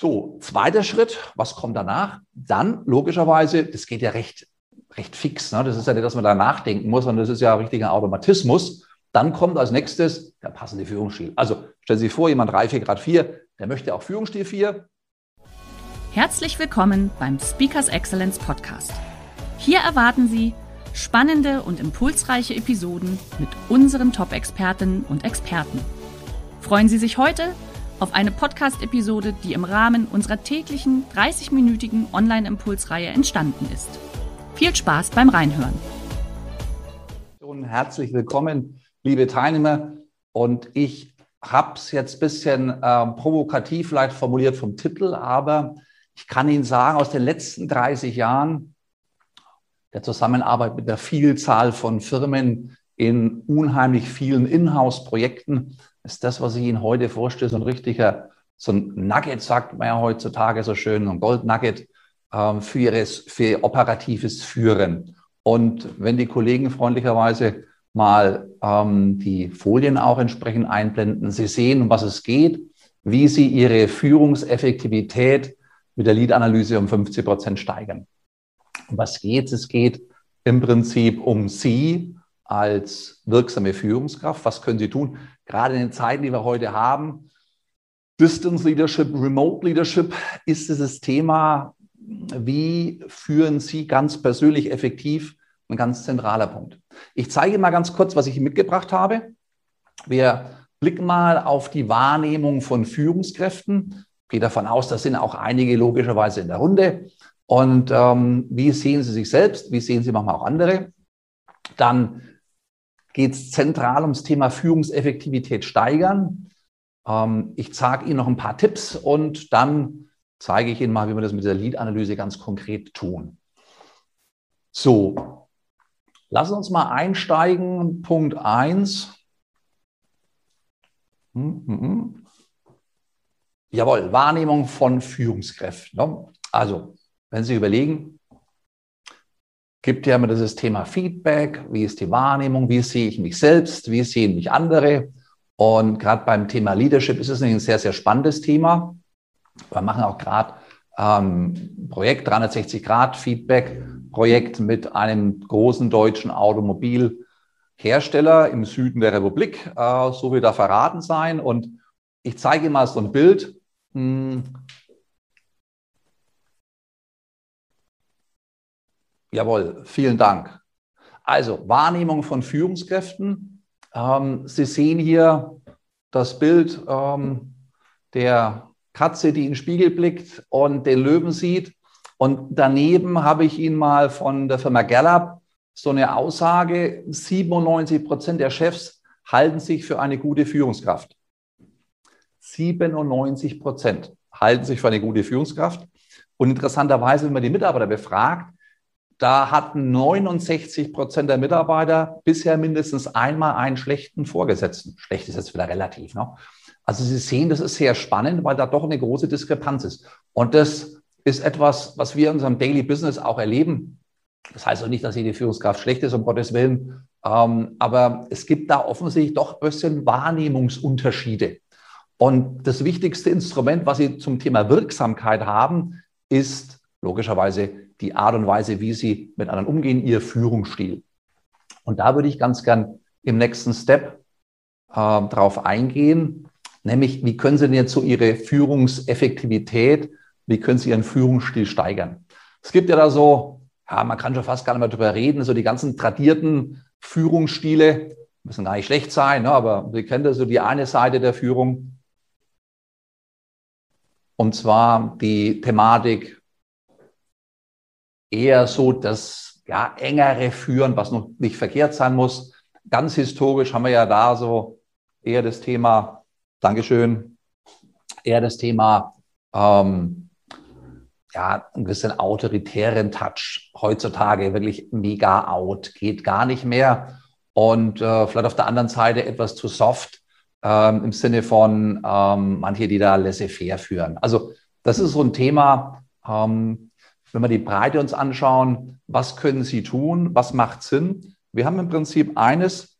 So, zweiter Schritt, was kommt danach? Dann logischerweise, das geht ja recht, recht fix. Ne? Das ist ja nicht, dass man da nachdenken muss, sondern das ist ja richtiger Automatismus. Dann kommt als nächstes der passende Führungsstil. Also stellen Sie sich vor, jemand Reife Grad 4, der möchte auch Führungsstil 4. Herzlich willkommen beim Speakers Excellence Podcast. Hier erwarten Sie spannende und impulsreiche Episoden mit unseren Top-Expertinnen und Experten. Freuen Sie sich heute auf eine Podcast-Episode, die im Rahmen unserer täglichen 30-minütigen Online-Impulsreihe entstanden ist. Viel Spaß beim Reinhören. Herzlich willkommen, liebe Teilnehmer. Und ich habe es jetzt ein bisschen äh, provokativ vielleicht formuliert vom Titel, aber ich kann Ihnen sagen, aus den letzten 30 Jahren der Zusammenarbeit mit der Vielzahl von Firmen in unheimlich vielen Inhouse-Projekten ist das, was ich Ihnen heute vorstelle, so ein richtiger, so ein Nugget, sagt man ja heutzutage so schön, ein Gold-Nugget ähm, für, ihres, für ihr operatives Führen. Und wenn die Kollegen freundlicherweise mal ähm, die Folien auch entsprechend einblenden, Sie sehen, um was es geht, wie Sie Ihre Führungseffektivität mit der Lead-Analyse um 50 Prozent steigern. Um was geht es? Es geht im Prinzip um Sie als wirksame Führungskraft. Was können Sie tun? Gerade in den Zeiten, die wir heute haben, Distance Leadership, Remote Leadership ist dieses Thema, wie führen Sie ganz persönlich effektiv, ein ganz zentraler Punkt. Ich zeige mal ganz kurz, was ich mitgebracht habe. Wir blicken mal auf die Wahrnehmung von Führungskräften. Ich gehe davon aus, das sind auch einige logischerweise in der Runde. Und ähm, wie sehen Sie sich selbst? Wie sehen Sie manchmal auch andere? Dann geht es zentral ums Thema Führungseffektivität steigern. Ähm, ich zeige Ihnen noch ein paar Tipps und dann zeige ich Ihnen mal, wie wir das mit der Lead-Analyse ganz konkret tun. So, lassen uns mal einsteigen. Punkt 1. Hm, hm, hm. Jawohl, Wahrnehmung von Führungskräften. Ne? Also, wenn Sie überlegen, gibt ja immer dieses Thema Feedback, wie ist die Wahrnehmung, wie sehe ich mich selbst, wie sehen mich andere. Und gerade beim Thema Leadership ist es ein sehr, sehr spannendes Thema. Wir machen auch gerade ähm, Projekt 360 Grad Feedback Projekt mit einem großen deutschen Automobilhersteller im Süden der Republik, äh, so wie da verraten sein. Und ich zeige mal so ein Bild. Hm, Jawohl, vielen Dank. Also Wahrnehmung von Führungskräften. Ähm, Sie sehen hier das Bild ähm, der Katze, die in den Spiegel blickt und den Löwen sieht. Und daneben habe ich Ihnen mal von der Firma Gallup so eine Aussage, 97 Prozent der Chefs halten sich für eine gute Führungskraft. 97 Prozent halten sich für eine gute Führungskraft. Und interessanterweise, wenn man die Mitarbeiter befragt, da hatten 69 Prozent der Mitarbeiter bisher mindestens einmal einen schlechten Vorgesetzten. Schlecht ist jetzt wieder relativ. Ne? Also Sie sehen, das ist sehr spannend, weil da doch eine große Diskrepanz ist. Und das ist etwas, was wir in unserem Daily Business auch erleben. Das heißt auch nicht, dass jede Führungskraft schlecht ist, um Gottes Willen. Ähm, aber es gibt da offensichtlich doch ein bisschen Wahrnehmungsunterschiede. Und das wichtigste Instrument, was Sie zum Thema Wirksamkeit haben, ist logischerweise die Art und Weise, wie sie mit anderen umgehen, ihr Führungsstil. Und da würde ich ganz gern im nächsten Step äh, drauf eingehen, nämlich wie können Sie denn jetzt so Ihre Führungseffektivität, wie können Sie Ihren Führungsstil steigern? Es gibt ja da so, ja, man kann schon fast gar nicht mehr drüber reden, so die ganzen tradierten Führungsstile, müssen gar nicht schlecht sein, ne, aber Sie kennen das so die eine Seite der Führung. Und zwar die Thematik eher so das ja, engere Führen, was noch nicht verkehrt sein muss. Ganz historisch haben wir ja da so eher das Thema, Dankeschön, eher das Thema, ähm, ja, ein bisschen autoritären Touch. Heutzutage wirklich mega out, geht gar nicht mehr. Und äh, vielleicht auf der anderen Seite etwas zu soft ähm, im Sinne von ähm, manche, die da laissez-faire führen. Also das ist so ein Thema, ähm, wenn wir die Breite uns anschauen, was können Sie tun, was macht Sinn? Wir haben im Prinzip eines,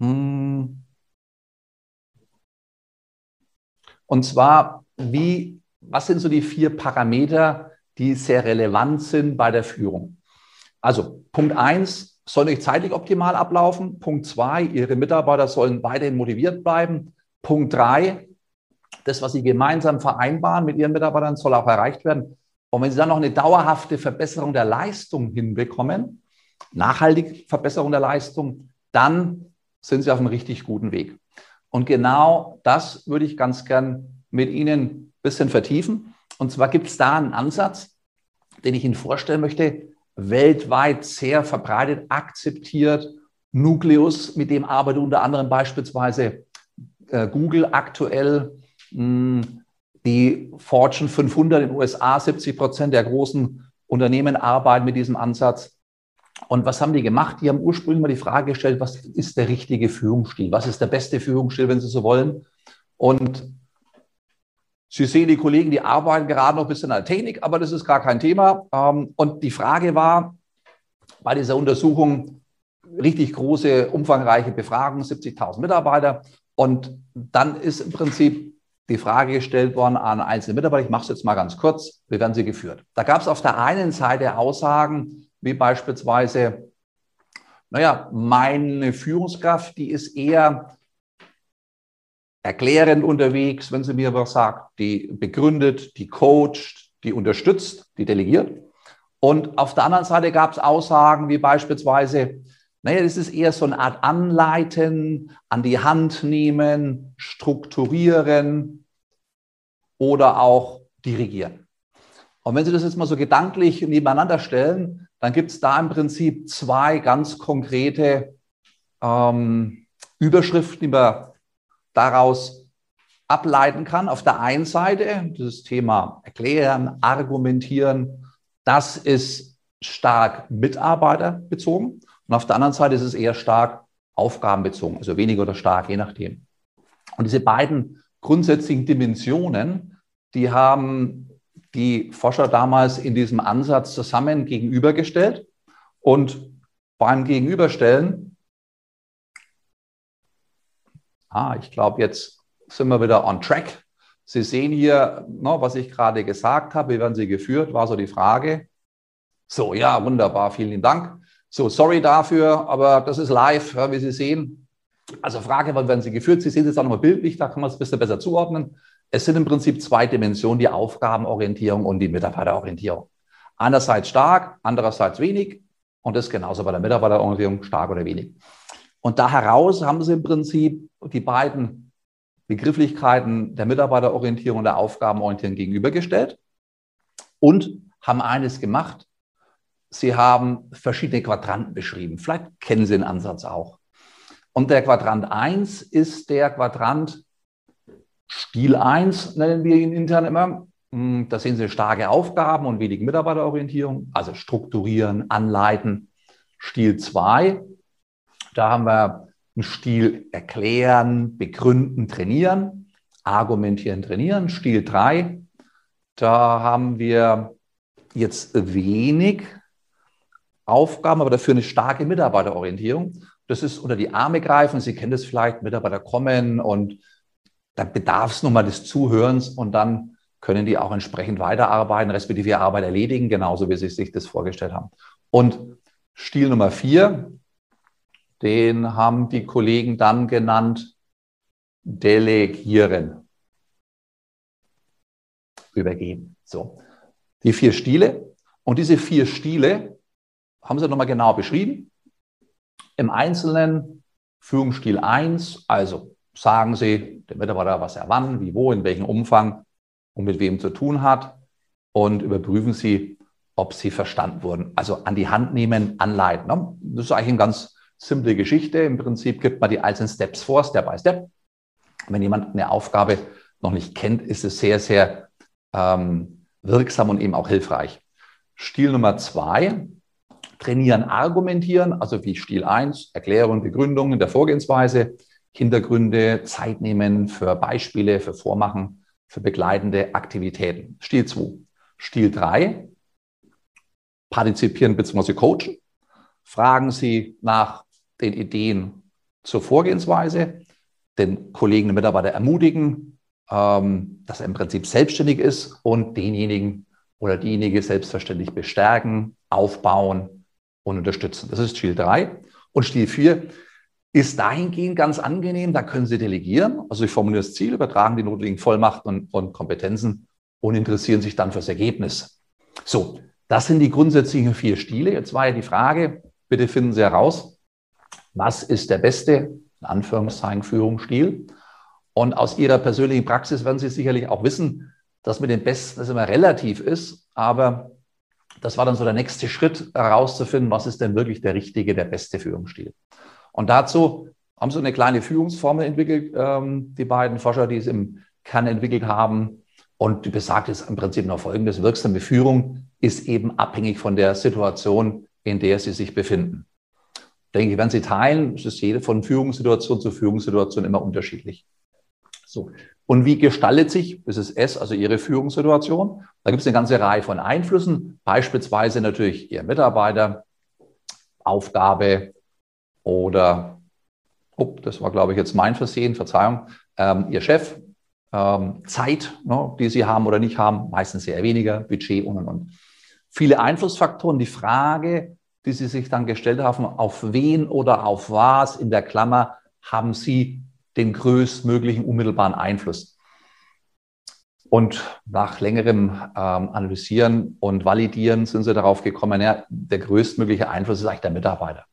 hm, und zwar, wie, was sind so die vier Parameter, die sehr relevant sind bei der Führung? Also Punkt eins, soll nicht zeitlich optimal ablaufen. Punkt zwei, Ihre Mitarbeiter sollen weiterhin motiviert bleiben. Punkt drei, das, was Sie gemeinsam vereinbaren mit Ihren Mitarbeitern, soll auch erreicht werden. Und wenn Sie dann noch eine dauerhafte Verbesserung der Leistung hinbekommen, nachhaltige Verbesserung der Leistung, dann sind Sie auf einem richtig guten Weg. Und genau das würde ich ganz gern mit Ihnen ein bisschen vertiefen. Und zwar gibt es da einen Ansatz, den ich Ihnen vorstellen möchte, weltweit sehr verbreitet, akzeptiert. Nucleus, mit dem arbeitet unter anderem beispielsweise äh, Google aktuell. Mh, hm, die Fortune 500 in den USA, 70 Prozent der großen Unternehmen arbeiten mit diesem Ansatz. Und was haben die gemacht? Die haben ursprünglich mal die Frage gestellt, was ist der richtige Führungsstil? Was ist der beste Führungsstil, wenn Sie so wollen? Und Sie sehen die Kollegen, die arbeiten gerade noch ein bisschen an der Technik, aber das ist gar kein Thema. Ähm, und die Frage war bei dieser Untersuchung, richtig große, umfangreiche Befragung, 70.000 Mitarbeiter. Und dann ist im Prinzip die Frage gestellt worden an einzelne Mitarbeiter. Ich mache es jetzt mal ganz kurz. Wie werden sie geführt? Da gab es auf der einen Seite Aussagen, wie beispielsweise, naja, meine Führungskraft, die ist eher erklärend unterwegs, wenn sie mir was sagt, die begründet, die coacht, die unterstützt, die delegiert. Und auf der anderen Seite gab es Aussagen wie beispielsweise, naja, das ist eher so eine Art Anleiten, an die Hand nehmen, strukturieren oder auch dirigieren. Und wenn Sie das jetzt mal so gedanklich nebeneinander stellen, dann gibt es da im Prinzip zwei ganz konkrete ähm, Überschriften, die man daraus ableiten kann. Auf der einen Seite das Thema Erklären, Argumentieren, das ist stark mitarbeiterbezogen. Und auf der anderen Seite ist es eher stark aufgabenbezogen, also weniger oder stark, je nachdem. Und diese beiden grundsätzlichen Dimensionen, die haben die Forscher damals in diesem Ansatz zusammen gegenübergestellt. Und beim Gegenüberstellen Ah, ich glaube, jetzt sind wir wieder on track. Sie sehen hier, no, ne, was ich gerade gesagt habe, wie werden Sie geführt, war so die Frage. So, ja, wunderbar, vielen Dank. So, sorry dafür, aber das ist live, ja, wie Sie sehen. Also Frage, wann werden Sie geführt? Sie sehen es auch nochmal bildlich, da kann man es ein bisschen besser zuordnen. Es sind im Prinzip zwei Dimensionen, die Aufgabenorientierung und die Mitarbeiterorientierung. Einerseits stark, andererseits wenig. Und das genauso bei der Mitarbeiterorientierung, stark oder wenig. Und da heraus haben sie im Prinzip die beiden Begrifflichkeiten der Mitarbeiterorientierung und der Aufgabenorientierung gegenübergestellt und haben eines gemacht. Sie haben verschiedene Quadranten beschrieben. Vielleicht kennen Sie den Ansatz auch. Und der Quadrant 1 ist der Quadrant Stil 1, nennen wir ihn intern immer. Hm, da sehen Sie starke Aufgaben und wenig Mitarbeiterorientierung, also strukturieren, anleiten. Stil 2 da haben wir einen Stil erklären, begründen, trainieren, argumentieren, trainieren. Stil 3, da haben wir jetzt wenig Aufgaben, aber dafür eine starke Mitarbeiterorientierung. Das ist unter die Arme greifen. Sie kennen das vielleicht, Mitarbeiter kommen und dann bedarf es nun mal des Zuhörens und dann können die auch entsprechend weiterarbeiten, respektive ihre Arbeit erledigen, genauso wie sie sich das vorgestellt haben. Und Stil Nummer vier, den haben die Kollegen dann genannt Delegieren. Übergeben. So. Die vier Stile. Und diese vier Stile haben sie nochmal genau beschrieben. Im Einzelnen Führungsstil 1, also sagen Sie dem Mitarbeiter, was er wann, wie, wo, in welchem Umfang und mit wem zu tun hat und überprüfen Sie, ob Sie verstanden wurden. Also an die Hand nehmen, anleiten. Ne? Das ist eigentlich ein ganz simple Geschichte. Im Prinzip gibt man die einzelnen Steps vor, Step by Step. Wenn jemand eine Aufgabe noch nicht kennt, ist es sehr, sehr ähm, wirksam und eben auch hilfreich. Stil Nummer zwei, trainieren, argumentieren, also wie Stil 1, Erklärung, Begründungen der Vorgehensweise, Hintergründe, Zeit nehmen für Beispiele, für Vormachen, für begleitende Aktivitäten. Stil 2. Stil 3, partizipieren bzw. coachen. Fragen Sie nach den Ideen zur Vorgehensweise, den Kollegen und Mitarbeiter ermutigen, ähm, dass er im Prinzip selbstständig ist und denjenigen oder diejenige selbstverständlich bestärken, aufbauen und unterstützen. Das ist Stil 3. Und Stil 4 ist dahingehend ganz angenehm. Da können Sie delegieren. Also Sie formulieren das Ziel, übertragen die notwendigen Vollmachten und, und Kompetenzen und interessieren sich dann fürs Ergebnis. So, das sind die grundsätzlichen vier Stile. Jetzt war ja die Frage, bitte finden Sie heraus, was ist der beste, in Anführungszeichen, Führungsstil? Und aus Ihrer persönlichen Praxis werden Sie sicherlich auch wissen, dass mit dem Besten das immer relativ ist. Aber das war dann so der nächste Schritt, herauszufinden, was ist denn wirklich der richtige, der beste Führungsstil. Und dazu haben sie eine kleine Führungsformel entwickelt, ähm, die beiden Forscher, die es im Kern entwickelt haben. Und die besagt jetzt im Prinzip noch Folgendes. Wirksame Führung ist eben abhängig von der Situation, in der Sie sich befinden. Denke ich, wenn Sie teilen, ist jede von Führungssituation zu Führungssituation immer unterschiedlich. So. Und wie gestaltet sich, das ist S, also Ihre Führungssituation? Da gibt es eine ganze Reihe von Einflüssen, beispielsweise natürlich Ihr Mitarbeiter, Aufgabe oder, oh, das war, glaube ich, jetzt mein Versehen, Verzeihung, ähm, Ihr Chef, ähm, Zeit, ne, die Sie haben oder nicht haben, meistens sehr weniger, Budget und und und. Viele Einflussfaktoren. Die Frage, die Sie sich dann gestellt haben, auf wen oder auf was in der Klammer haben Sie den größtmöglichen unmittelbaren Einfluss? Und nach längerem ähm, Analysieren und Validieren sind Sie darauf gekommen, ja, der größtmögliche Einfluss ist eigentlich der Mitarbeiter.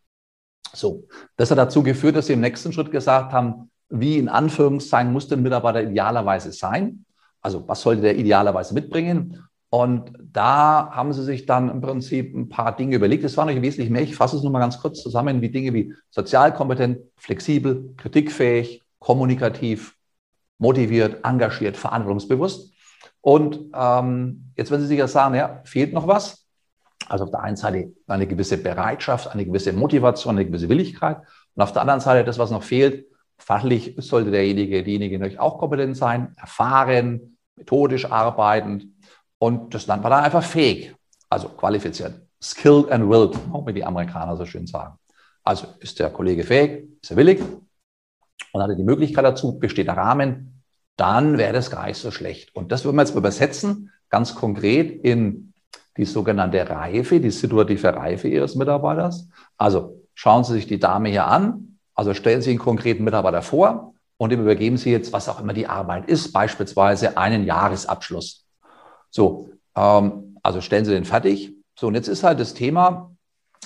So, das hat dazu geführt, dass Sie im nächsten Schritt gesagt haben, wie in Anführungszeichen muss der Mitarbeiter idealerweise sein? Also was sollte der idealerweise mitbringen? Und da haben sie sich dann im Prinzip ein paar Dinge überlegt. Es waren natürlich wesentlich mehr. Ich fasse es nur mal ganz kurz zusammen, wie Dinge wie sozialkompetent, flexibel, kritikfähig, kommunikativ, motiviert, engagiert, verantwortungsbewusst. Und ähm, jetzt, wenn Sie sich ja sagen, ja, fehlt noch was. Also auf der einen Seite eine gewisse Bereitschaft, eine gewisse Motivation, eine gewisse Willigkeit. Und auf der anderen Seite das, was noch fehlt, fachlich sollte derjenige, diejenige natürlich auch kompetent sein, erfahren, methodisch arbeitend. Und das nennt man dann einfach fähig, also qualifiziert. Skilled and willed, wie die Amerikaner so schön sagen. Also ist der Kollege fähig, ist er willig und hat er die Möglichkeit dazu, besteht der Rahmen, dann wäre das gar nicht so schlecht. Und das würden wir jetzt übersetzen, ganz konkret in die sogenannte Reife, die situative Reife Ihres Mitarbeiters. Also schauen Sie sich die Dame hier an, also stellen Sie einen konkreten Mitarbeiter vor und dem übergeben Sie jetzt, was auch immer die Arbeit ist, beispielsweise einen Jahresabschluss. So, ähm, also stellen Sie den fertig. So, und jetzt ist halt das Thema,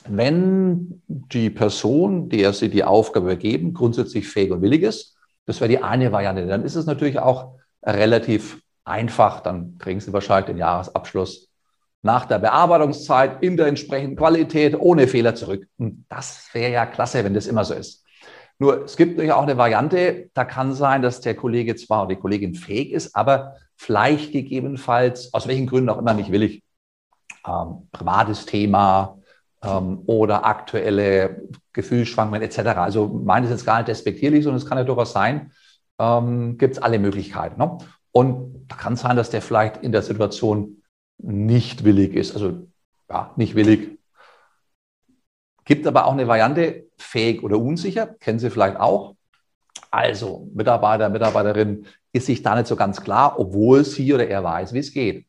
wenn die Person, der Sie die Aufgabe übergeben, grundsätzlich fähig und willig ist, das wäre die eine Variante, dann ist es natürlich auch relativ einfach. Dann kriegen Sie wahrscheinlich den Jahresabschluss nach der Bearbeitungszeit in der entsprechenden Qualität ohne Fehler zurück. Und das wäre ja klasse, wenn das immer so ist. Nur es gibt natürlich auch eine Variante, da kann sein, dass der Kollege zwar oder die Kollegin fähig ist, aber vielleicht gegebenenfalls, aus welchen Gründen auch immer nicht willig, ähm, privates Thema ähm, oder aktuelle Gefühlsschwankungen etc. Also meine ist jetzt gar nicht despektierlich, sondern es kann ja durchaus sein, ähm, gibt es alle Möglichkeiten. Ne? Und da kann sein, dass der vielleicht in der Situation nicht willig ist. Also ja, nicht willig. Gibt aber auch eine Variante, fähig oder unsicher, kennen Sie vielleicht auch. Also Mitarbeiter, Mitarbeiterin ist sich da nicht so ganz klar, obwohl sie oder er weiß, wie es geht.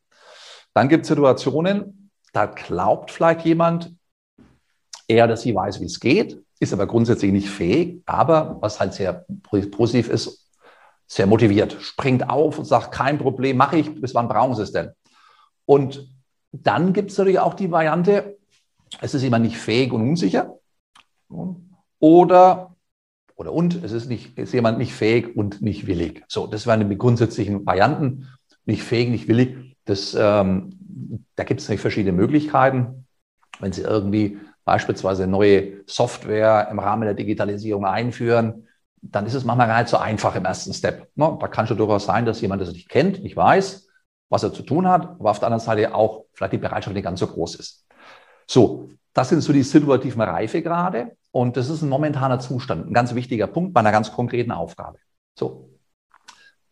Dann gibt es Situationen, da glaubt vielleicht jemand, er oder sie weiß, wie es geht, ist aber grundsätzlich nicht fähig, aber was halt sehr positiv ist, sehr motiviert, springt auf und sagt, kein Problem, mache ich, bis wann brauchen Sie es denn? Und dann gibt es natürlich auch die Variante, es ist jemand nicht fähig und unsicher. Oder, oder und, es ist, nicht, ist jemand nicht fähig und nicht willig. So, das wären die grundsätzlichen Varianten. Nicht fähig, nicht willig. Das, ähm, da gibt es natürlich verschiedene Möglichkeiten. Wenn Sie irgendwie beispielsweise neue Software im Rahmen der Digitalisierung einführen, dann ist es manchmal gar nicht so einfach im ersten Step. Ne? Da kann schon durchaus sein, dass jemand das nicht kennt, nicht weiß, was er zu tun hat, aber auf der anderen Seite auch vielleicht die Bereitschaft nicht ganz so groß ist. So, das sind so die situativen Reifegrade und das ist ein momentaner Zustand, ein ganz wichtiger Punkt bei einer ganz konkreten Aufgabe. So.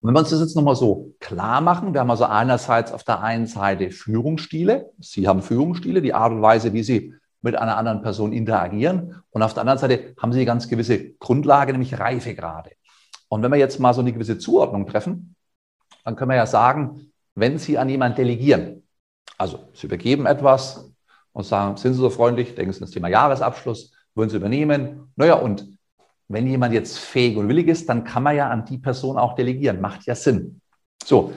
Und wenn wir uns das jetzt nochmal so klar machen, wir haben also einerseits auf der einen Seite Führungsstile. Sie haben Führungsstile, die Art und Weise, wie Sie mit einer anderen Person interagieren. Und auf der anderen Seite haben Sie ganz gewisse Grundlage, nämlich Reifegrade. Und wenn wir jetzt mal so eine gewisse Zuordnung treffen, dann können wir ja sagen, wenn Sie an jemanden delegieren, also Sie übergeben etwas und sagen, sind Sie so freundlich, denken Sie an das Thema Jahresabschluss, würden Sie übernehmen. Naja, und wenn jemand jetzt fähig und willig ist, dann kann man ja an die Person auch delegieren. Macht ja Sinn. So,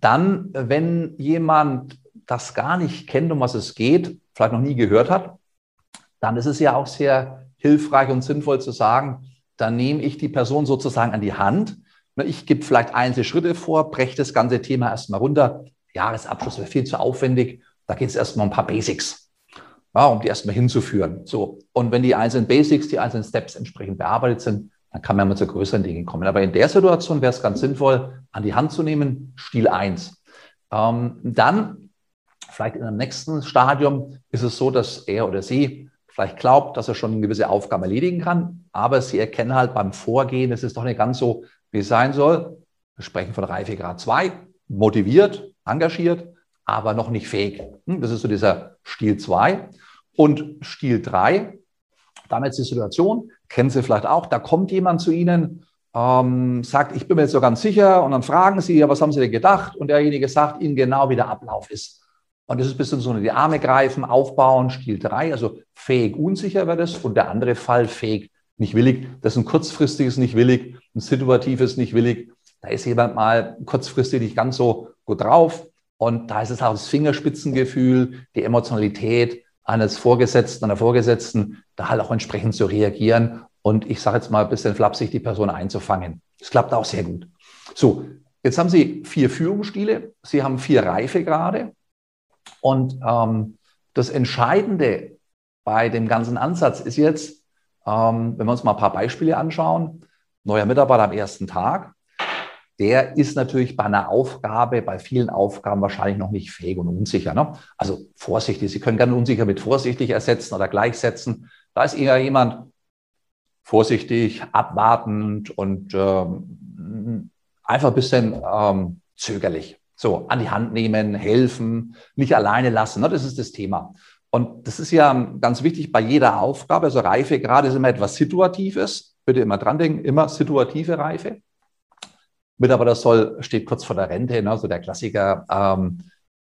dann, wenn jemand das gar nicht kennt, um was es geht, vielleicht noch nie gehört hat, dann ist es ja auch sehr hilfreich und sinnvoll zu sagen, dann nehme ich die Person sozusagen an die Hand. Ich gebe vielleicht einzelne Schritte vor, breche das ganze Thema erstmal runter. Jahresabschluss wäre viel zu aufwendig. Da geht es erstmal um ein paar Basics, ja, um die erstmal hinzuführen. So. Und wenn die einzelnen Basics, die einzelnen Steps entsprechend bearbeitet sind, dann kann man mal zu größeren Dingen kommen. Aber in der Situation wäre es ganz sinnvoll, an die Hand zu nehmen, Stil 1. Ähm, dann, vielleicht in einem nächsten Stadium, ist es so, dass er oder sie vielleicht glaubt, dass er schon eine gewisse Aufgabe erledigen kann, aber sie erkennen halt beim Vorgehen, es ist doch nicht ganz so, wie es sein soll. Wir sprechen von Reifegrad 2, motiviert, engagiert, aber noch nicht fähig. Hm, das ist so dieser Stil 2. Und Stil 3, damit ist die Situation, kennen Sie vielleicht auch, da kommt jemand zu Ihnen, ähm, sagt, ich bin mir jetzt so ganz sicher, und dann fragen Sie, ja, was haben Sie denn gedacht? Und derjenige sagt Ihnen genau, wie der Ablauf ist. Und das ist ein bisschen so die Arme greifen, aufbauen, Stil 3, also fähig, unsicher wäre das. Und der andere Fall fähig, nicht willig. Das ist ein kurzfristiges nicht willig, ein situatives nicht willig. Da ist jemand mal kurzfristig nicht ganz so gut drauf. Und da ist es auch das Fingerspitzengefühl, die Emotionalität eines Vorgesetzten, einer Vorgesetzten, da halt auch entsprechend zu reagieren. Und ich sage jetzt mal ein bisschen flapsig, die Person einzufangen. Das klappt auch sehr gut. So, jetzt haben Sie vier Führungsstile. Sie haben vier Reifegrade. Und ähm, das Entscheidende bei dem ganzen Ansatz ist jetzt, ähm, wenn wir uns mal ein paar Beispiele anschauen, neuer Mitarbeiter am ersten Tag, der ist natürlich bei einer Aufgabe, bei vielen Aufgaben wahrscheinlich noch nicht fähig und unsicher. Ne? Also vorsichtig, Sie können gerne unsicher mit vorsichtig ersetzen oder gleichsetzen. Da ist eher jemand vorsichtig, abwartend und ähm, einfach ein bisschen ähm, zögerlich. So, an die Hand nehmen, helfen, nicht alleine lassen. Ne? Das ist das Thema. Und das ist ja ganz wichtig bei jeder Aufgabe. Also Reife gerade ist immer etwas Situatives. Bitte immer dran denken, immer situative Reife. Mitarbeiter soll, steht kurz vor der Rente, ne? so der Klassiker, ähm,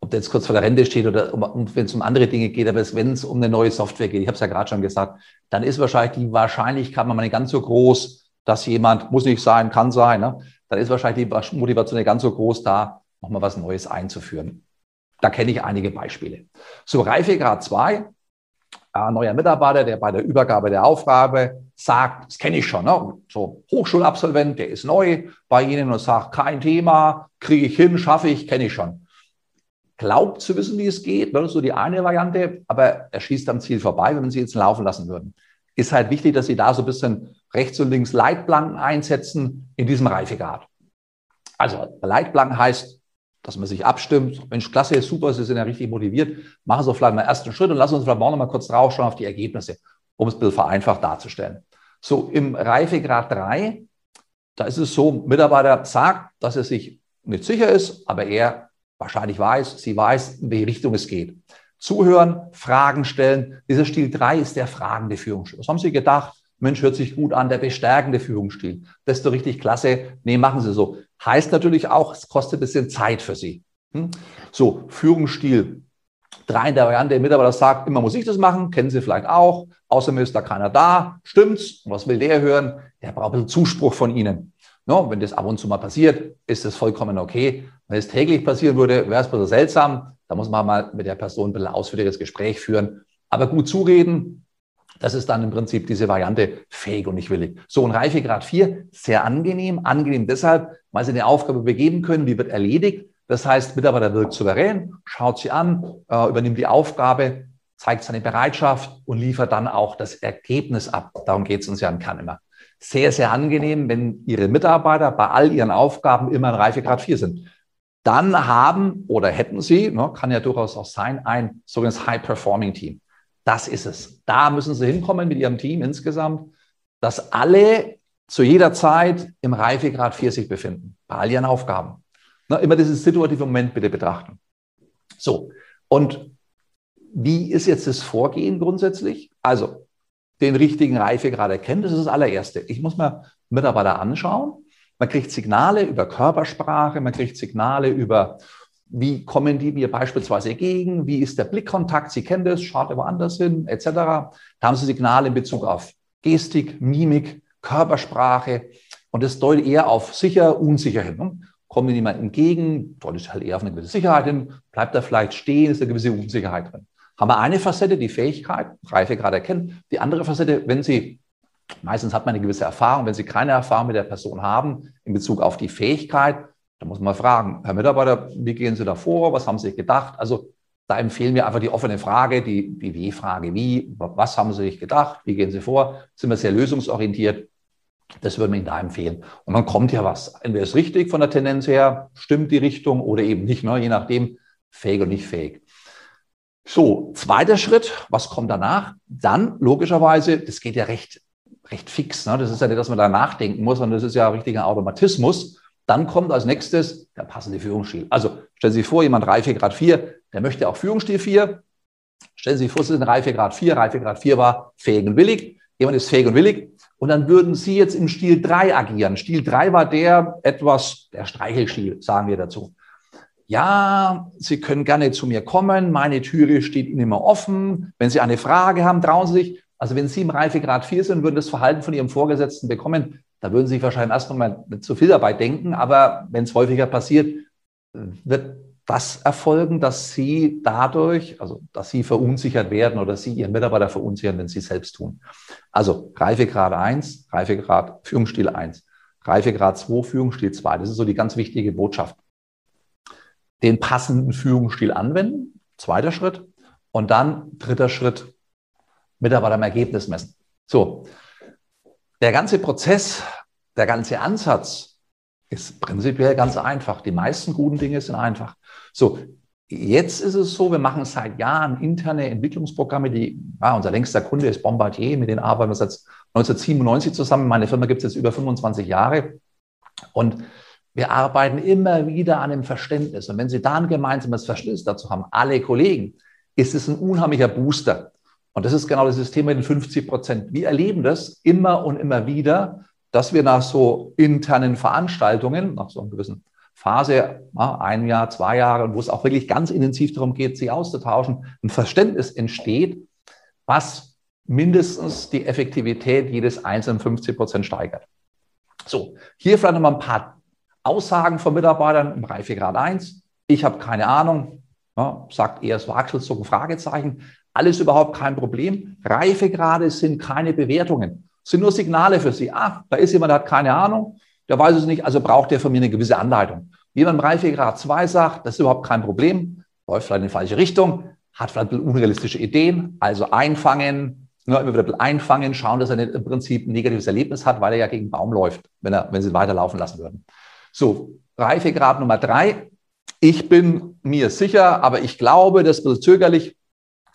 ob der jetzt kurz vor der Rente steht oder um, wenn es um andere Dinge geht, aber wenn es um eine neue Software geht, ich habe es ja gerade schon gesagt, dann ist wahrscheinlich die Wahrscheinlichkeit mal nicht ganz so groß, dass jemand, muss nicht sein, kann sein, ne? dann ist wahrscheinlich die Motivation nicht ganz so groß da, nochmal was Neues einzuführen. Da kenne ich einige Beispiele. So, Reifegrad 2, ein neuer Mitarbeiter, der bei der Übergabe der Aufgabe sagt, das kenne ich schon, ne? so Hochschulabsolvent, der ist neu bei Ihnen und sagt, kein Thema, kriege ich hin, schaffe ich, kenne ich schon. Glaubt zu wissen, wie es geht, ist so die eine Variante, aber er schießt am Ziel vorbei, wenn Sie jetzt laufen lassen würden. Ist halt wichtig, dass Sie da so ein bisschen rechts und links Leitplanken einsetzen in diesem Reifegrad. Also Leitplanken heißt, dass man sich abstimmt. Mensch, klasse, super, Sie sind ja richtig motiviert. Machen Sie vielleicht mal ersten Schritt und lassen uns vielleicht morgen mal kurz draufschauen auf die Ergebnisse, um es ein bisschen vereinfacht darzustellen. So, im Reifegrad 3, da ist es so, Mitarbeiter sagt, dass er sich nicht sicher ist, aber er wahrscheinlich weiß, sie weiß, in welche Richtung es geht. Zuhören, Fragen stellen. Dieser Stil 3 ist der fragende Führungsstil. Was haben Sie gedacht? Mensch, hört sich gut an, der bestärkende Führungsstil. Das ist doch richtig klasse. Nee, machen Sie so. Heißt natürlich auch, es kostet ein bisschen Zeit für Sie. Hm? So, Führungsstil. Drei in der Variante, der Mitarbeiter sagt, immer muss ich das machen, kennen Sie vielleicht auch. Außerdem ist da keiner da. Stimmt's? Und was will der hören? Der braucht ein bisschen Zuspruch von Ihnen. No, wenn das ab und zu mal passiert, ist das vollkommen okay. Wenn es täglich passieren würde, wäre es ein bisschen seltsam. Da muss man mal mit der Person ein bisschen ausführliches Gespräch führen. Aber gut zureden, das ist dann im Prinzip diese Variante fähig und nicht willig. So, ein Reifegrad 4, sehr angenehm. Angenehm deshalb, weil Sie eine Aufgabe begeben können, die wird erledigt. Das heißt, Mitarbeiter wirkt souverän, schaut sie an, äh, übernimmt die Aufgabe, zeigt seine Bereitschaft und liefert dann auch das Ergebnis ab. Darum geht es uns ja im Kern immer. sehr, sehr angenehm, wenn Ihre Mitarbeiter bei all ihren Aufgaben immer in Reifegrad 4 sind. Dann haben oder hätten Sie, ne, kann ja durchaus auch sein, ein sogenanntes High-Performing-Team. Das ist es. Da müssen Sie hinkommen mit Ihrem Team insgesamt, dass alle zu jeder Zeit im Reifegrad 4 sich befinden, bei all ihren Aufgaben. Ne, immer dieses situative Moment bitte betrachten. So, und wie ist jetzt das Vorgehen grundsätzlich? Also, den richtigen Reifegrad erkennen, das ist das allererste. Ich muss mir Mitarbeiter anschauen. Man kriegt Signale über Körpersprache, man kriegt Signale über, wie kommen die mir beispielsweise entgegen, wie ist der Blickkontakt, Sie kennen das, schaut er woanders hin, etc. Da haben Sie Signale in Bezug auf Gestik, Mimik, Körpersprache und das deutet eher auf sicher, unsicher hin. Kommt Ihnen jemand entgegen, deutet halt eher auf eine gewisse Sicherheit hin, bleibt er vielleicht stehen, ist eine gewisse Unsicherheit drin haben wir eine Facette, die Fähigkeit, Reife gerade erkennen. Die andere Facette, wenn Sie, meistens hat man eine gewisse Erfahrung, wenn Sie keine Erfahrung mit der Person haben in Bezug auf die Fähigkeit, dann muss man fragen, Herr Mitarbeiter, wie gehen Sie da vor? Was haben Sie gedacht? Also da empfehlen wir einfach die offene Frage, die, die Wie-Frage, wie, was haben Sie sich gedacht? Wie gehen Sie vor? Sind wir sehr lösungsorientiert? Das würden wir Ihnen da empfehlen. Und dann kommt ja was. Entweder ist richtig von der Tendenz her, stimmt die Richtung oder eben nicht, ne? je nachdem, fähig und nicht fähig. So, zweiter Schritt, was kommt danach? Dann logischerweise, das geht ja recht, recht fix. Ne? Das ist ja nicht, dass man da nachdenken muss, sondern das ist ja ein richtiger Automatismus. Dann kommt als nächstes der passende Führungsstil. Also stellen Sie sich vor, jemand Reifegrad 4, der möchte auch Führungsstil 4. Stellen Sie sich vor, Sie sind Reifegrad 4, Reifegrad 4 war fähig und willig. Jemand ist fähig und willig. Und dann würden Sie jetzt im Stil 3 agieren. Stil 3 war der etwas, der Streichelstil, sagen wir dazu ja, Sie können gerne zu mir kommen, meine Türe steht Ihnen immer offen. Wenn Sie eine Frage haben, trauen Sie sich. Also wenn Sie im Reifegrad 4 sind, würden das Verhalten von Ihrem Vorgesetzten bekommen, da würden Sie sich wahrscheinlich erst nochmal nicht zu viel dabei denken. Aber wenn es häufiger passiert, wird das erfolgen, dass Sie dadurch, also dass Sie verunsichert werden oder Sie Ihren Mitarbeiter verunsichern, wenn Sie es selbst tun. Also Reifegrad 1, Reifegrad Führungsstil 1, Reifegrad 2, Führungsstil 2. Das ist so die ganz wichtige Botschaft den passenden Führungsstil anwenden. Zweiter Schritt. Und dann dritter Schritt, Mitarbeiter am Ergebnis messen. So, der ganze Prozess, der ganze Ansatz ist prinzipiell ganz einfach. Die meisten guten Dinge sind einfach. So, jetzt ist es so, wir machen seit Jahren interne Entwicklungsprogramme, die, ja, unser längster Kunde ist Bombardier, mit denen arbeiten wir seit 1997 zusammen. Meine Firma gibt es jetzt über 25 Jahre. Und wir arbeiten immer wieder an dem Verständnis. Und wenn Sie da ein gemeinsames Verständnis dazu haben, alle Kollegen, ist es ein unheimlicher Booster. Und das ist genau das Thema mit den 50 Prozent. Wir erleben das immer und immer wieder, dass wir nach so internen Veranstaltungen, nach so einer gewissen Phase, ein Jahr, zwei Jahre, wo es auch wirklich ganz intensiv darum geht, sich auszutauschen, ein Verständnis entsteht, was mindestens die Effektivität jedes einzelnen 50 Prozent steigert. So, hier vielleicht nochmal ein paar Aussagen von Mitarbeitern im Reifegrad 1. Ich habe keine Ahnung, ja, sagt eher so Achselzucken, Fragezeichen. Alles überhaupt kein Problem. Reifegrade sind keine Bewertungen, sind nur Signale für Sie. Ah, da ist jemand, der hat keine Ahnung, der weiß es nicht, also braucht der von mir eine gewisse Anleitung. Jemand im Reifegrad 2 sagt, das ist überhaupt kein Problem, läuft vielleicht in die falsche Richtung, hat vielleicht unrealistische Ideen, also einfangen, nur immer wieder einfangen, schauen, dass er nicht im Prinzip ein negatives Erlebnis hat, weil er ja gegen den Baum läuft, wenn, er, wenn sie weiterlaufen lassen würden. So, Reifegrad Nummer drei. Ich bin mir sicher, aber ich glaube, das wird zögerlich,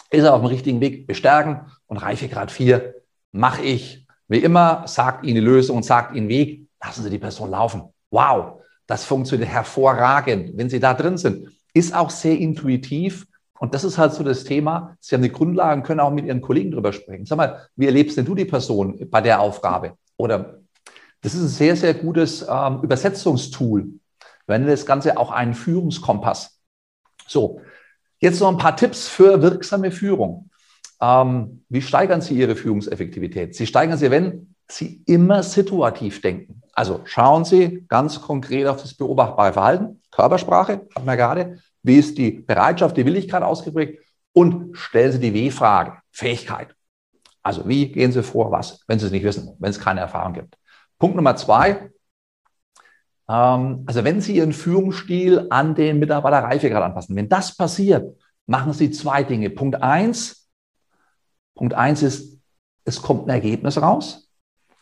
ist er auf dem richtigen Weg bestärken. Und Reifegrad vier mache ich wie immer, sagt Ihnen die Lösung und sagt Ihnen Weg, lassen Sie die Person laufen. Wow, das funktioniert hervorragend, wenn Sie da drin sind. Ist auch sehr intuitiv. Und das ist halt so das Thema. Sie haben die Grundlagen, können auch mit Ihren Kollegen drüber sprechen. Sag mal, wie erlebst denn du die Person bei der Aufgabe? Oder das ist ein sehr, sehr gutes ähm, Übersetzungstool. Nennen das Ganze auch einen Führungskompass. So, jetzt noch ein paar Tipps für wirksame Führung. Ähm, wie steigern Sie Ihre Führungseffektivität? Sie steigern sie, wenn Sie immer situativ denken. Also schauen Sie ganz konkret auf das beobachtbare Verhalten, Körpersprache, haben wir gerade. Wie ist die Bereitschaft, die Willigkeit ausgeprägt? Und stellen Sie die W-Frage, Fähigkeit. Also wie gehen Sie vor, was, wenn Sie es nicht wissen, wenn es keine Erfahrung gibt. Punkt Nummer zwei. Ähm, also wenn Sie Ihren Führungsstil an den Mitarbeiterreifegrad anpassen, wenn das passiert, machen Sie zwei Dinge. Punkt eins. Punkt eins ist, es kommt ein Ergebnis raus.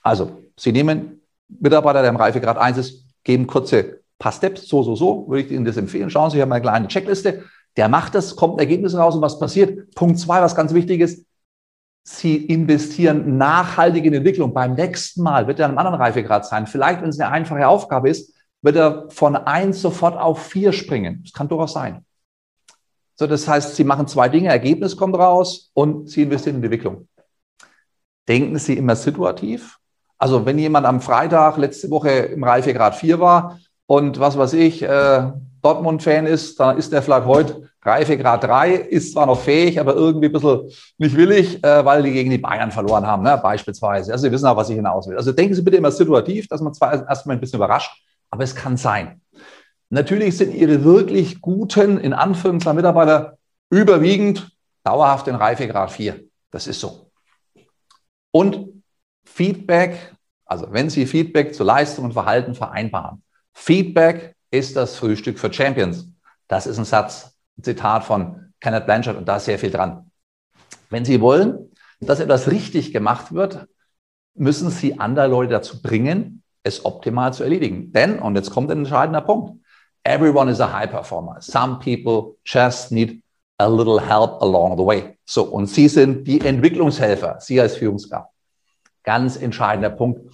Also Sie nehmen Mitarbeiter, der im Reifegrad 1 ist, geben kurze paar Steps, so, so, so, würde ich Ihnen das empfehlen. Schauen Sie, ich habe eine kleine Checkliste. Der macht das, kommt ein Ergebnis raus und was passiert? Punkt zwei, was ganz wichtig ist, Sie investieren nachhaltig in Entwicklung. Beim nächsten Mal wird er an einem anderen Reifegrad sein. Vielleicht, wenn es eine einfache Aufgabe ist, wird er von eins sofort auf vier springen. Das kann durchaus sein. So, das heißt, Sie machen zwei Dinge, Ergebnis kommt raus und Sie investieren in Entwicklung. Denken Sie immer situativ. Also wenn jemand am Freitag letzte Woche im Reifegrad 4 war und was weiß ich, äh, Dortmund-Fan ist, dann ist der vielleicht heute Reifegrad 3, ist zwar noch fähig, aber irgendwie ein bisschen nicht willig, äh, weil die gegen die Bayern verloren haben, ne, beispielsweise. Also Sie wissen auch, was ich hinaus will. Also denken Sie bitte immer situativ, dass man zwar erstmal ein bisschen überrascht, aber es kann sein. Natürlich sind Ihre wirklich guten, in Anführungszeichen Mitarbeiter überwiegend dauerhaft in Reifegrad 4. Das ist so. Und Feedback, also wenn Sie Feedback zu Leistung und Verhalten vereinbaren. Feedback ist das Frühstück für Champions. Das ist ein Satz, ein Zitat von Kenneth Blanchard und da ist sehr viel dran. Wenn Sie wollen, dass etwas richtig gemacht wird, müssen Sie andere Leute dazu bringen, es optimal zu erledigen. Denn, und jetzt kommt ein entscheidender Punkt, everyone is a high performer. Some people just need a little help along the way. So, und Sie sind die Entwicklungshelfer, Sie als Führungskraft. Ganz entscheidender Punkt.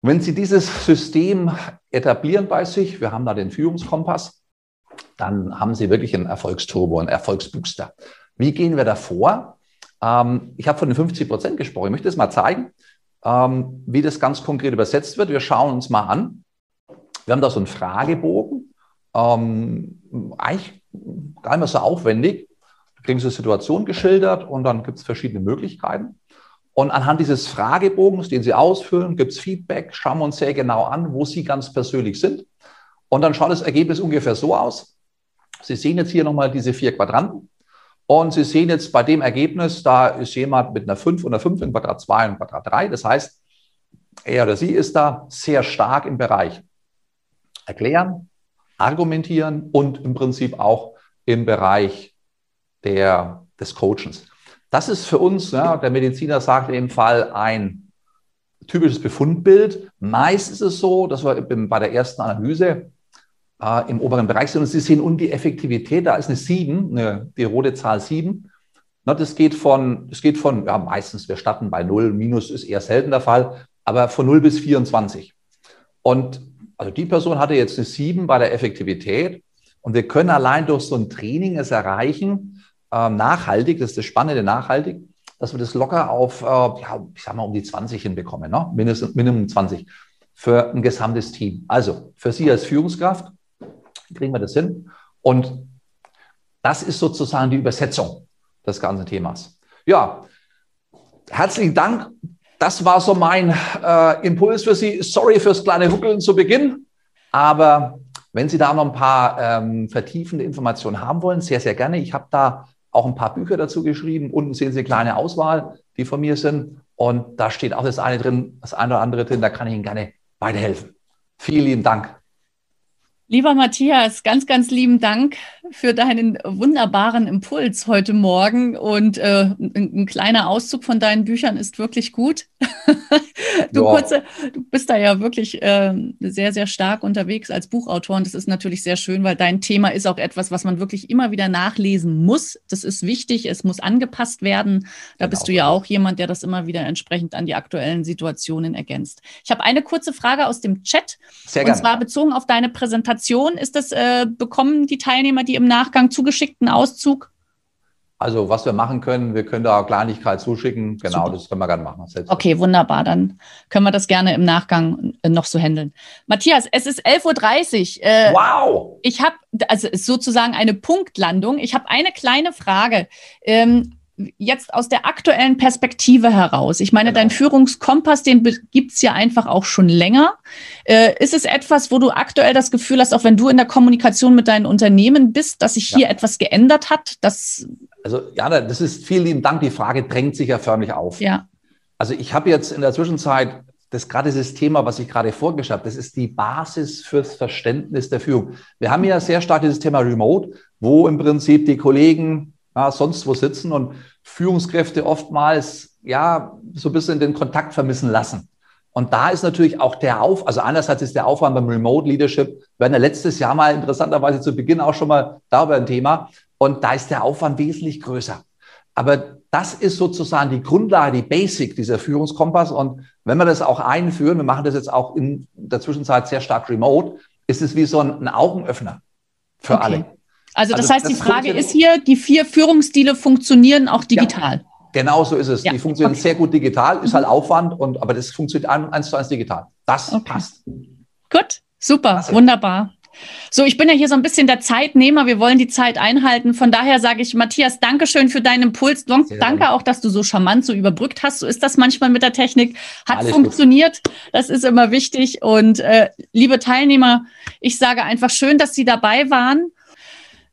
Wenn Sie dieses System etablieren bei sich, wir haben da den Führungskompass, dann haben Sie wirklich einen Erfolgsturbo, einen Erfolgsbooster. Wie gehen wir da vor? Ähm, ich habe von den 50 Prozent gesprochen. Ich möchte das mal zeigen, ähm, wie das ganz konkret übersetzt wird. Wir schauen uns mal an. Wir haben da so einen Fragebogen. Ähm, eigentlich gar nicht mehr so aufwendig. Da kriegen Sie eine Situation geschildert und dann gibt es verschiedene Möglichkeiten. Und anhand dieses Fragebogens, den Sie ausfüllen, gibt es Feedback, schauen wir uns sehr genau an, wo Sie ganz persönlich sind. Und dann schaut das Ergebnis ungefähr so aus. Sie sehen jetzt hier nochmal diese vier Quadranten. Und Sie sehen jetzt bei dem Ergebnis, da ist jemand mit einer 5 und einer 5 in Quadrat 2 und Quadrat 3. Das heißt, er oder sie ist da sehr stark im Bereich erklären, argumentieren und im Prinzip auch im Bereich der, des Coachens. Das ist für uns, ja, der Mediziner sagt in dem Fall, ein typisches Befundbild. Meist ist es so, dass wir bei der ersten Analyse äh, im oberen Bereich sind und Sie sehen unten die Effektivität, da ist eine 7, eine, die rote Zahl 7. Na, das geht von, das geht von, ja, meistens, wir starten bei 0, Minus ist eher selten der Fall, aber von 0 bis 24. Und also die Person hatte jetzt eine 7 bei der Effektivität und wir können allein durch so ein Training es erreichen, äh, nachhaltig, das ist das Spannende, nachhaltig, dass wir das locker auf, äh, ja, ich sag mal, um die 20 hinbekommen, ne? Mindestens, Minimum 20 für ein gesamtes Team. Also für Sie als Führungskraft kriegen wir das hin. Und das ist sozusagen die Übersetzung des ganzen Themas. Ja, herzlichen Dank. Das war so mein äh, Impuls für Sie. Sorry fürs kleine Huckeln zu Beginn, aber wenn Sie da noch ein paar ähm, vertiefende Informationen haben wollen, sehr, sehr gerne. Ich habe da auch ein paar Bücher dazu geschrieben. Unten sehen Sie eine kleine Auswahl, die von mir sind. Und da steht auch das eine drin, das eine oder andere drin. Da kann ich Ihnen gerne weiterhelfen. Vielen lieben Dank. Lieber Matthias, ganz, ganz lieben Dank für deinen wunderbaren Impuls heute Morgen. Und äh, ein, ein, kleiner Auszug von deinen Büchern ist wirklich gut. du, kurze, du bist da ja wirklich äh, sehr, sehr stark unterwegs als Buchautor. Und das ist natürlich sehr schön, weil dein Thema ist auch etwas, was man wirklich immer wieder nachlesen muss. Das ist wichtig. Es muss angepasst werden. Da genau. bist du ja auch jemand, der das immer wieder entsprechend an die aktuellen Situationen ergänzt. Ich habe eine kurze Frage aus dem Chat. Sehr gerne. Und zwar bezogen auf deine Präsentation. Präsentation ist das, äh, bekommen die Teilnehmer die im Nachgang zugeschickten Auszug? Also was wir machen können, wir können da Kleinigkeit zuschicken. Genau, Super. das können wir gerne machen. Okay, wunderbar. Dann können wir das gerne im Nachgang äh, noch so handeln. Matthias, es ist 11.30 Uhr. Äh, wow! Ich habe, also sozusagen eine Punktlandung. Ich habe eine kleine Frage. Ähm, jetzt aus der aktuellen Perspektive heraus, ich meine, genau. dein Führungskompass, den gibt es ja einfach auch schon länger. Äh, ist es etwas, wo du aktuell das Gefühl hast, auch wenn du in der Kommunikation mit deinen Unternehmen bist, dass sich hier ja. etwas geändert hat? Dass also, Jana, das ist vielen lieben Dank. Die Frage drängt sich ja förmlich auf. Ja. Also, ich habe jetzt in der Zwischenzeit das gerade dieses Thema, was ich gerade vorgestellt habe, das ist die Basis fürs Verständnis der Führung. Wir haben ja sehr stark dieses Thema Remote, wo im Prinzip die Kollegen ja, sonst wo sitzen und Führungskräfte oftmals ja so ein bisschen den Kontakt vermissen lassen. Und da ist natürlich auch der Auf, also einerseits ist der Aufwand beim Remote Leadership, wir hatten ja letztes Jahr mal interessanterweise zu Beginn auch schon mal darüber ein Thema. Und da ist der Aufwand wesentlich größer. Aber das ist sozusagen die Grundlage, die Basic dieser Führungskompass. Und wenn wir das auch einführen, wir machen das jetzt auch in der Zwischenzeit sehr stark remote, ist es wie so ein, ein Augenöffner für okay. alle. Also das also heißt, das die Frage ist hier, die vier Führungsstile funktionieren auch digital. Ja, genau so ist es. Ja. Die funktionieren okay. sehr gut digital, ist halt mhm. Aufwand, und, aber das funktioniert eins zu eins digital. Das okay. passt. Gut, super, Klasse. wunderbar. So, ich bin ja hier so ein bisschen der Zeitnehmer. Wir wollen die Zeit einhalten. Von daher sage ich, Matthias, danke schön für deinen Impuls. Danke auch, dass du so charmant so überbrückt hast. So ist das manchmal mit der Technik. Hat Alles funktioniert. Gut. Das ist immer wichtig. Und äh, liebe Teilnehmer, ich sage einfach schön, dass Sie dabei waren.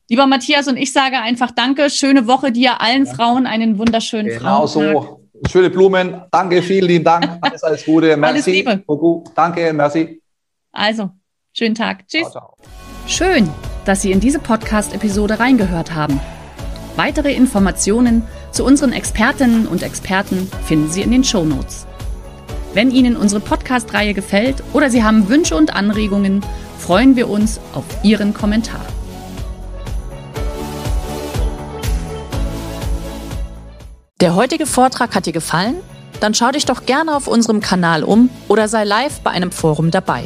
Lieber Matthias und ich sage einfach Danke. Schöne Woche dir, allen ja. Frauen einen wunderschönen genau Frauentag. so. Schöne Blumen. Danke, vielen lieben Dank. Alles, alles Gute. Merci. Alles Liebe. Danke, merci. Also, Schönen Tag. Tschüss. Ciao, ciao. Schön, dass Sie in diese Podcast-Episode reingehört haben. Weitere Informationen zu unseren Expertinnen und Experten finden Sie in den Show Notes. Wenn Ihnen unsere Podcast-Reihe gefällt oder Sie haben Wünsche und Anregungen, freuen wir uns auf Ihren Kommentar. Der heutige Vortrag hat dir gefallen? Dann schau dich doch gerne auf unserem Kanal um oder sei live bei einem Forum dabei.